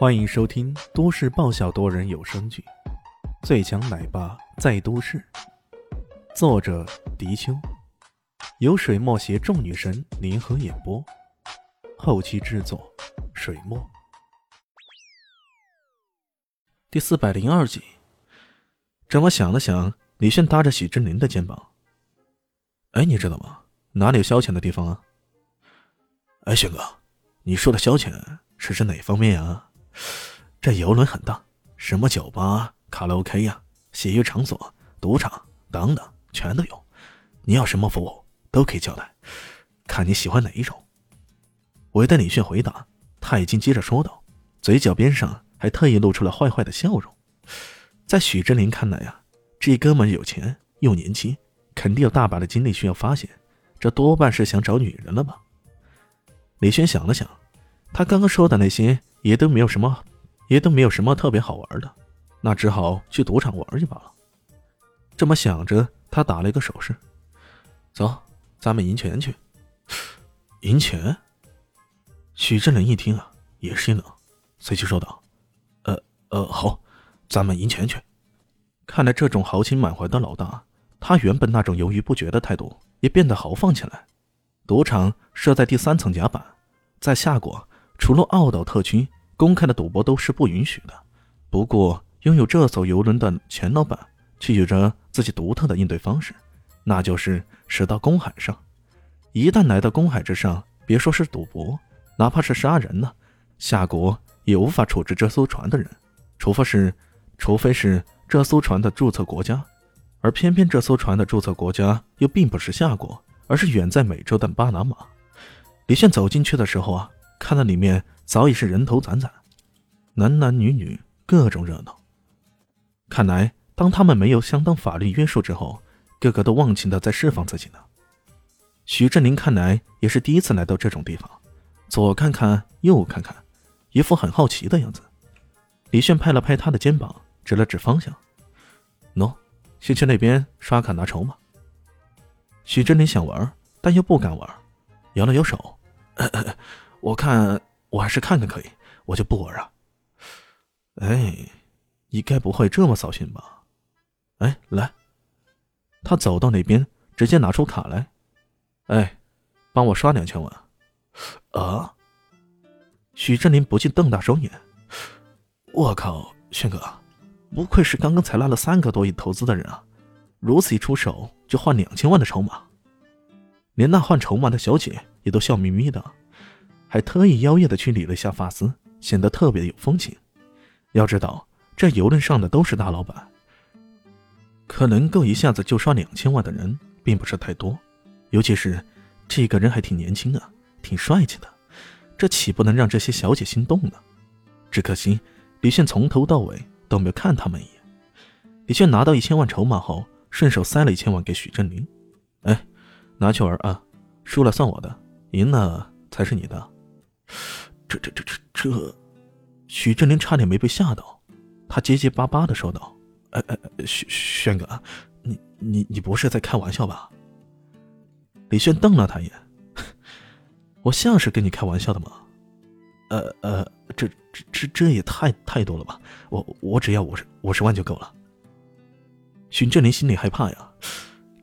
欢迎收听都市爆笑多人有声剧《最强奶爸在都市》，作者：迪秋，由水墨携众女神联合演播，后期制作：水墨。第四百零二集，郑么想了想，李炫搭着许志林的肩膀：“哎，你知道吗？哪里有消遣的地方啊？”“哎，轩哥，你说的消遣是指哪方面啊？”这游轮很大，什么酒吧、卡拉 OK 呀、洗浴场所、赌场等等，全都有。你要什么服务都可以交代，看你喜欢哪一种。我待李炫回答，他已经接着说道，嘴角边上还特意露出了坏坏的笑容。在许真林看来呀，这哥们有钱又年轻，肯定有大把的精力需要发泄，这多半是想找女人了吧？李轩想了想，他刚刚说的那些。也都没有什么，也都没有什么特别好玩的，那只好去赌场玩去罢了。这么想着，他打了一个手势：“走，咱们赢钱去。”赢钱？许振林一听啊，也心冷，随即说道：“呃呃，好，咱们赢钱去。”看来这种豪情满怀的老大，他原本那种犹豫不决的态度也变得豪放起来。赌场设在第三层甲板，在夏国。除了澳岛特区，公开的赌博都是不允许的。不过，拥有这艘游轮的钱老板却有着自己独特的应对方式，那就是驶到公海上。一旦来到公海之上，别说是赌博，哪怕是杀人呢，夏国也无法处置这艘船的人，除非是，除非是这艘船的注册国家。而偏偏这艘船的注册国家又并不是夏国，而是远在美洲的巴拿马。李炫走进去的时候啊。看到里面早已是人头攒攒，男男女女各种热闹。看来，当他们没有相当法律约束之后，个个都忘情的在释放自己呢。徐振林看来也是第一次来到这种地方，左看看右看看，一副很好奇的样子。李炫拍了拍他的肩膀，指了指方向：“喏，先去那边刷卡拿筹码。”徐振林想玩，但又不敢玩，摇了摇手。我看我还是看看可以，我就不玩了。哎，你该不会这么扫兴吧？哎，来，他走到那边，直接拿出卡来。哎，帮我刷两千万。啊！许振林不禁瞪大双眼。我靠，轩哥，不愧是刚刚才拉了三个多亿投资的人啊！如此一出手就换两千万的筹码，连那换筹码的小姐也都笑眯眯的。还特意妖艳的去理了一下发丝，显得特别的有风情。要知道，这游轮上的都是大老板，可能够一下子就刷两千万的人并不是太多。尤其是这个人还挺年轻啊，挺帅气的，这岂不能让这些小姐心动呢？只可惜李炫从头到尾都没有看他们一眼。李炫拿到一千万筹码后，顺手塞了一千万给许振林：“哎，拿去玩啊，输了算我的，赢了才是你的。”这这这这这，许振林差点没被吓到，他结结巴巴的说道：“哎哎，轩轩哥，你你你不是在开玩笑吧？”李轩瞪了他一眼：“ 我像是跟你开玩笑的吗？”“呃呃，这这这这也太太多了吧？我我只要五十五十万就够了。”许振林心里害怕呀，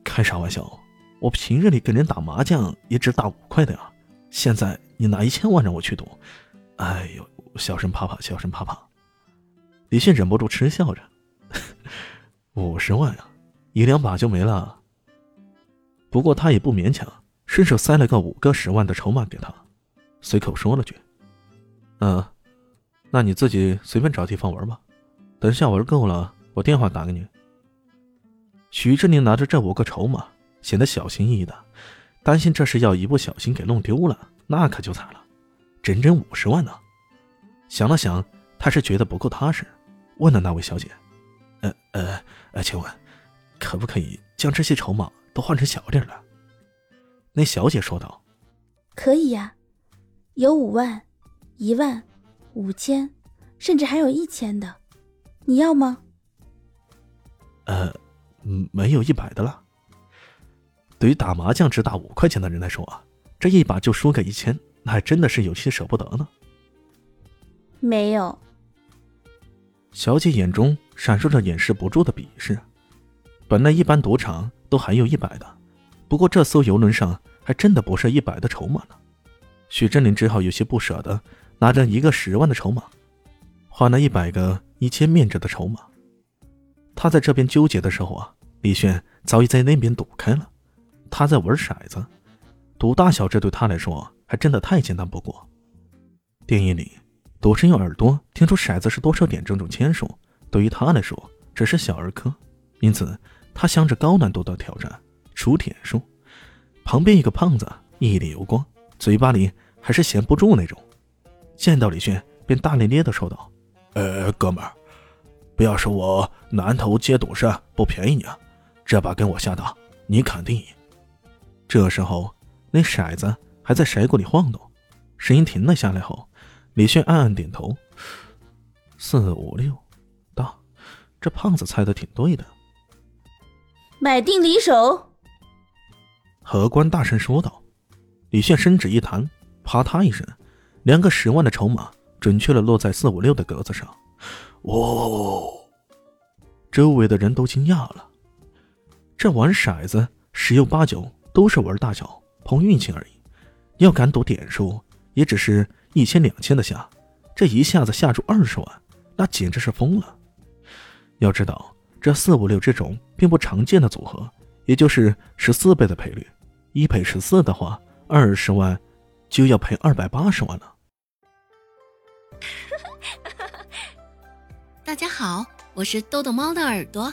开啥玩笑？我平日里跟人打麻将也只打五块的呀。现在你拿一千万让我去赌，哎呦，小声怕怕，小声怕怕。李现忍不住嗤笑着，五十万呀，一两把就没了。不过他也不勉强，伸手塞了个五个十万的筹码给他，随口说了句：“嗯，那你自己随便找地方玩吧，等下玩够了，我电话打给你。”徐志宁拿着这五个筹码，显得小心翼翼的。担心这是要一不小心给弄丢了，那可就惨了，整整五十万呢。想了想，他是觉得不够踏实，问了那位小姐：“呃呃呃，请问，可不可以将这些筹码都换成小点的？”那小姐说道：“可以呀，有五万、一万、五千，甚至还有一千的，你要吗？”“呃，没有一百的了。”对于打麻将只打五块钱的人来说啊，这一把就输个一千，那还真的是有些舍不得呢。没有，小姐眼中闪烁着掩饰不住的鄙视。本来一般赌场都还有一百的，不过这艘游轮上还真的不是一百的筹码呢。许振林只好有些不舍得，拿着一个十万的筹码，换了一百个一千面值的筹码。他在这边纠结的时候啊，李炫早已在那边赌开了。他在玩骰子，赌大小，这对他来说还真的太简单不过。电影里，赌神用耳朵听出骰子是多少点这种签数，对于他来说只是小儿科，因此。他想着高难度的挑战，出点数。旁边一个胖子一脸油光，嘴巴里还是闲不住那种。见到李炫，便大咧咧的说道：“呃，哥们儿，不要说我南头接赌神不便宜你啊，这把跟我下大，你肯定赢。”这时候，那骰子还在骰鼓里晃动，声音停了下来后，李炫暗暗点头：“四五六，到，这胖子猜的挺对的。”买定离手，荷官大声说道。李炫伸指一弹，啪嗒一声，两个十万的筹码准确的落在四五六的格子上。哦！周围的人都惊讶了。这玩骰子十有八九都是玩大小，碰运气而已。要敢赌点数，也只是一千两千的下，这一下子下注二十万，那简直是疯了。要知道。这四五六这种并不常见的组合，也就是十四倍的赔率，一赔十四的话，二十万就要赔二百八十万了。大家好，我是豆豆猫的耳朵。